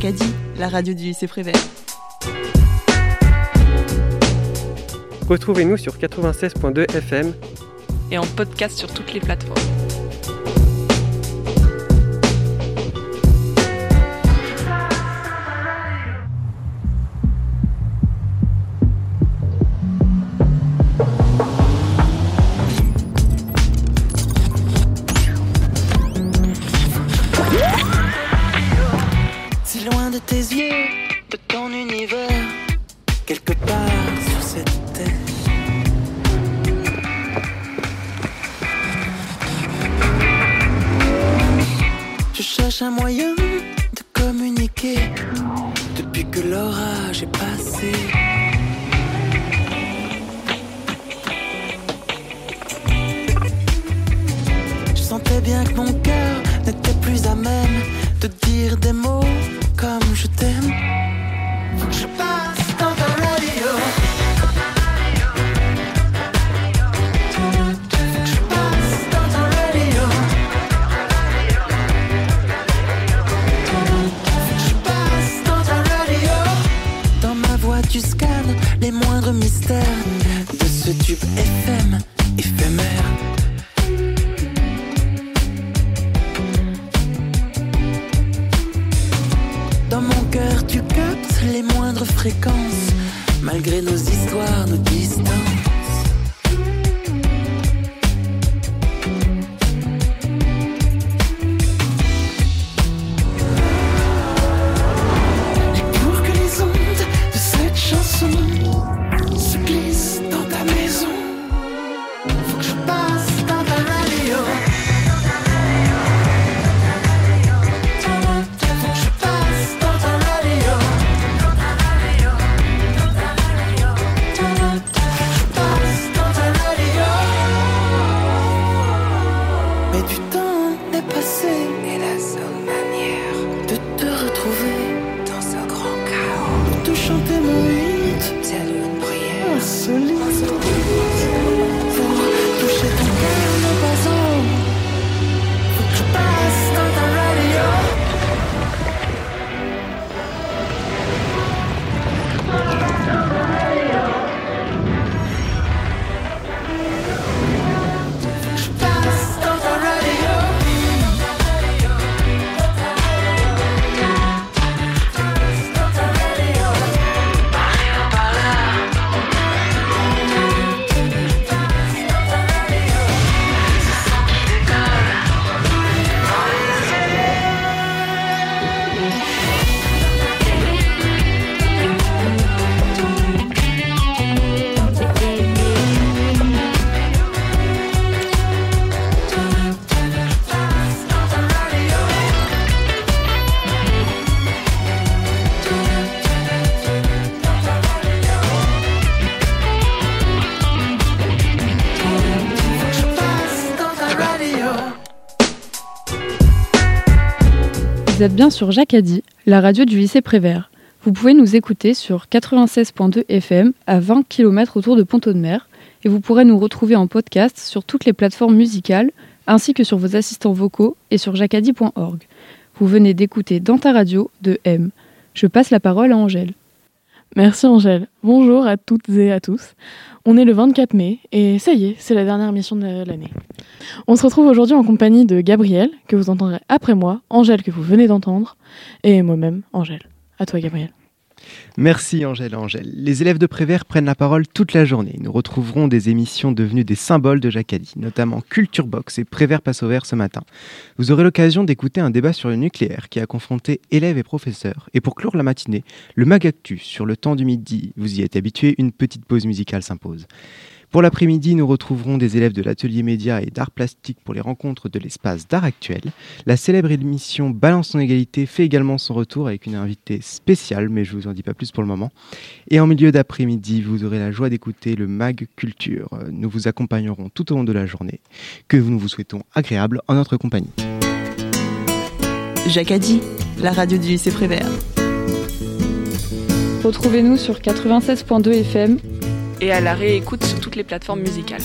Jacadi, la radio du lycée Prévert. Retrouvez-nous sur 96.2 FM et en podcast sur toutes les plateformes. De communiquer depuis que l'orage est passé. Je sentais bien que mon cœur n'était plus à même de dire des mots comme je t'aime. je passe dans ta radio. Les moindres fréquences, malgré nos histoires, nos distances. Söyle. Vous êtes bien sur Jacadi, la radio du lycée Prévert. Vous pouvez nous écouter sur 96.2 FM à 20 km autour de Pont-de-Mer et vous pourrez nous retrouver en podcast sur toutes les plateformes musicales ainsi que sur vos assistants vocaux et sur jacadi.org. Vous venez d'écouter Dans ta radio de M. Je passe la parole à Angèle. Merci Angèle. Bonjour à toutes et à tous. On est le 24 mai et ça y est, c'est la dernière émission de l'année. On se retrouve aujourd'hui en compagnie de Gabriel, que vous entendrez après moi, Angèle, que vous venez d'entendre, et moi-même, Angèle. À toi, Gabriel. Merci Angèle Angèle. Les élèves de Prévert prennent la parole toute la journée. Nous retrouverons des émissions devenues des symboles de Jacadi, notamment Culture Box et Prévert passe au vert ce matin. Vous aurez l'occasion d'écouter un débat sur le nucléaire qui a confronté élèves et professeurs. Et pour clore la matinée, le Magactus sur le temps du midi. Vous y êtes habitués, une petite pause musicale s'impose. Pour l'après-midi, nous retrouverons des élèves de l'atelier média et d'art plastique pour les rencontres de l'espace d'art actuel. La célèbre émission Balance en égalité fait également son retour avec une invitée spéciale, mais je vous en dis pas plus pour le moment. Et en milieu d'après-midi, vous aurez la joie d'écouter le Mag Culture. Nous vous accompagnerons tout au long de la journée, que nous vous souhaitons agréable en notre compagnie. Jacadi, la radio du lycée Prévert. Retrouvez-nous sur 96.2 FM et à la réécoute sur toutes les plateformes musicales.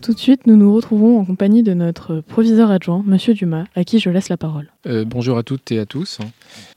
Tout de suite, nous nous retrouvons en compagnie de notre proviseur adjoint, Monsieur Dumas, à qui je laisse la parole. Euh, bonjour à toutes et à tous.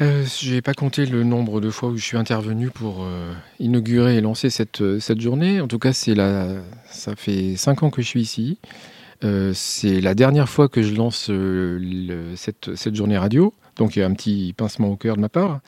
Euh, je n'ai pas compté le nombre de fois où je suis intervenu pour euh, inaugurer et lancer cette, cette journée. En tout cas, c'est la, ça fait cinq ans que je suis ici. Euh, c'est la dernière fois que je lance euh, le- cette, cette journée radio. Donc il y a un petit pincement au cœur de ma part.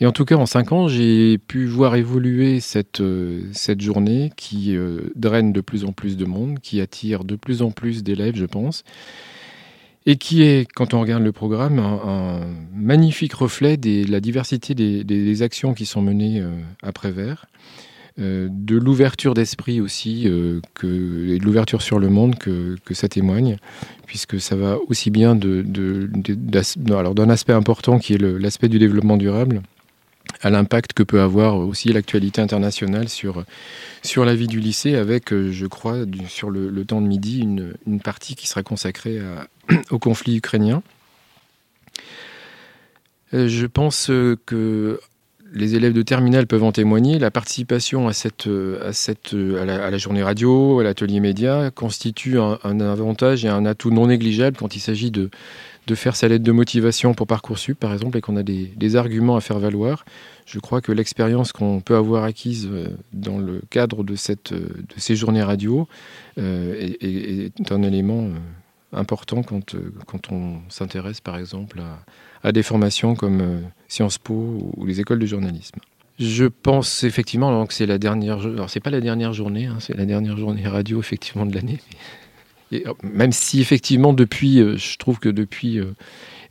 Et en tout cas, en cinq ans, j'ai pu voir évoluer cette, euh, journée qui euh, draine de plus en plus de monde, qui attire de plus en plus d'élèves, je pense, et qui est, quand on regarde le programme, un, magnifique reflet de la diversité des, actions qui sont menées euh, euh, de l'ouverture d'esprit aussi, euh, que, et de l'ouverture sur le monde que, ça témoigne, puisque ça va aussi bien de, d'un aspect important qui est l'aspect du développement durable, à l'impact que peut avoir aussi l'actualité internationale sur, sur la vie du lycée, avec, euh, je crois, sur le, temps de midi, une, partie qui sera consacrée au conflit ukrainien. Euh, Je pense euh, que les élèves de terminale peuvent en témoigner. La participation à, cette, euh, à, cette, euh, à, la, journée radio, à l'atelier média, constitue un, avantage et un atout non négligeable quand il s'agit de, de faire sa lettre de motivation pour Parcoursup, par exemple, et qu'on a des, des arguments à faire valoir. Je crois que l'expérience qu'on peut avoir acquise euh, dans le cadre de, cette, de ces journées radio est, est- un élément important quand, euh, quand on s'intéresse, par exemple, à, des formations comme euh, Sciences Po ou les écoles de journalisme. Je pense effectivement que c'est la dernière. Alors c'est pas la dernière journée, hein, c'est la dernière journée radio effectivement de l'année. Euh, même si effectivement depuis, euh, je trouve que depuis euh,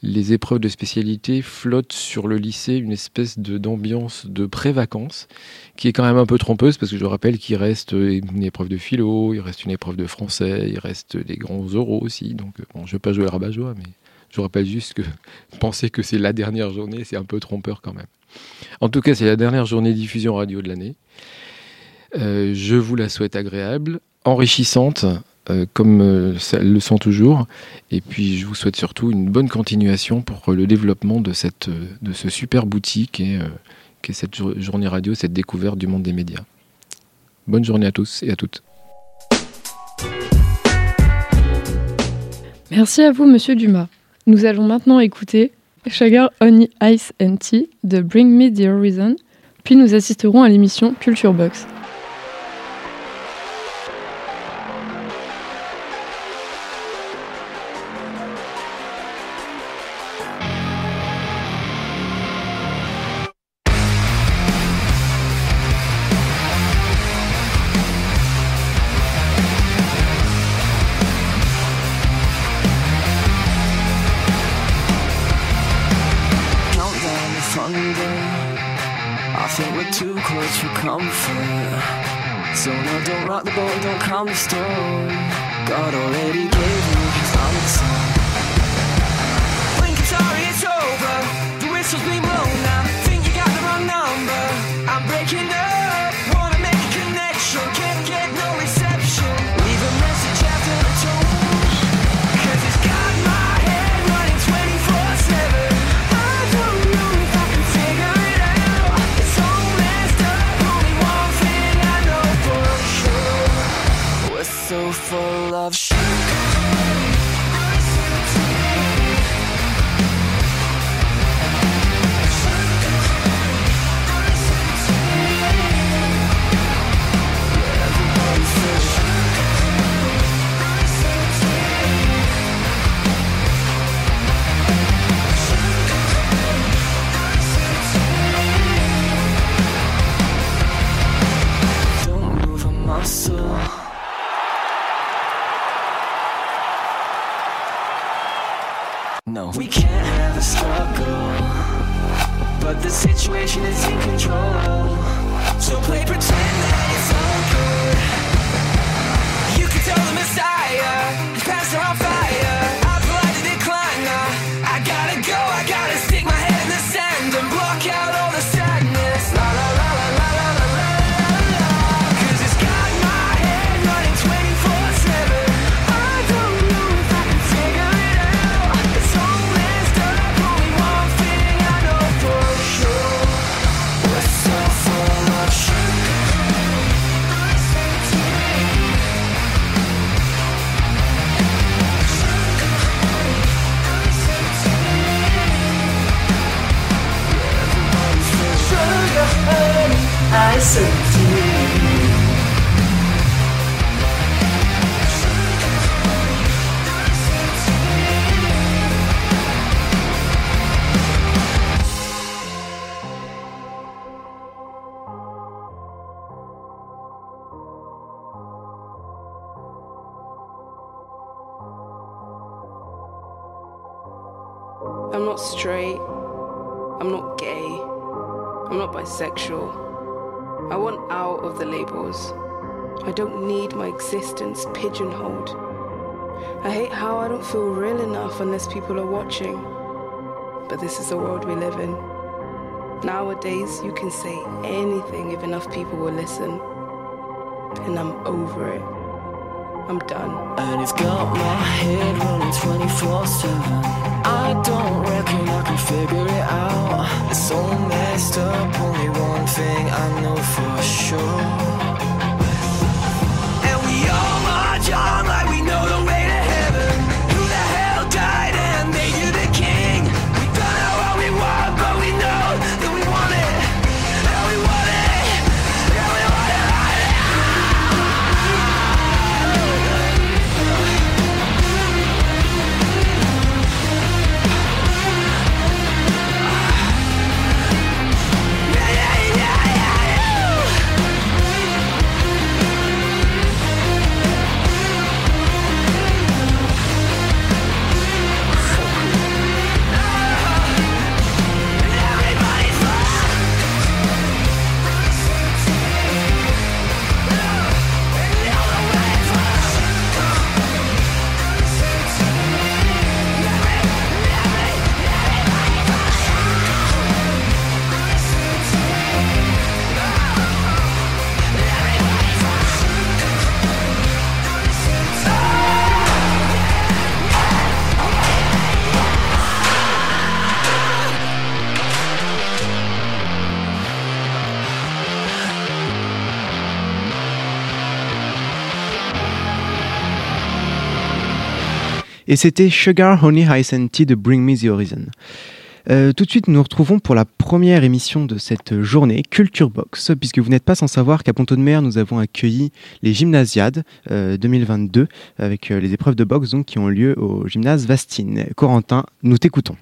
les épreuves de spécialité flottent sur le lycée une espèce d'ambiance de pré-vacances qui est quand même un peu trompeuse parce que je rappelle qu'il reste une épreuve de philo, il reste une épreuve de français, il reste des grands oraux aussi. Donc bon, je ne veux pas jouer le rabat-joie, mais je rappelle juste que penser que c'est la dernière journée, c'est un peu trompeur quand même. En tout cas, c'est la dernière journée diffusion radio de l'année. Je vous la souhaite agréable, enrichissante, euh, comme euh, elles le sont toujours. Et puis, je vous souhaite surtout une bonne continuation pour le développement de, cette, euh, de ce super boutique et, euh, cette jour- journée radio, cette découverte du monde des médias. Bonne journée à tous et à toutes. Merci à vous, monsieur Dumas. Nous allons maintenant écouter Sugar Honey Ice and Tea de Bring Me the Horizon, puis nous assisterons à l'émission Culture Box. Close for comfort. So no, don't rock the boat, don't calm the storm. God already gave you his answer. Blink, I'm sorry, it's over. The whistle's been blown now. Think you got the wrong number. I'm breaking up. No, we can't have a struggle. But the situation is in control. So play pretend that it's all good. You can tell the Messiah his past are I'm not straight. I'm not gay. I'm not bisexual. I want out of the labels. I don't need my existence pigeonholed. I hate how I don't feel real enough unless people are watching. But this is the world we live in. Nowadays, you can say anything if enough people will listen. And I'm over it. I'm done. And it's got my head running 24 7. I don't reckon I can figure it out. It's so messed up, only one thing I know for sure. Et c'était Sugar Honey Ice Tea de Bring Me the Horizon. Euh, tout de suite, nous nous retrouvons pour la première émission de cette journée, Culture Box, puisque vous n'êtes pas sans savoir qu'à Ponto de Mer, nous avons accueilli les Gymnasiades euh, 2022, avec euh, les épreuves de boxe qui ont lieu au gymnase Vastine. Corentin, nous t'écoutons.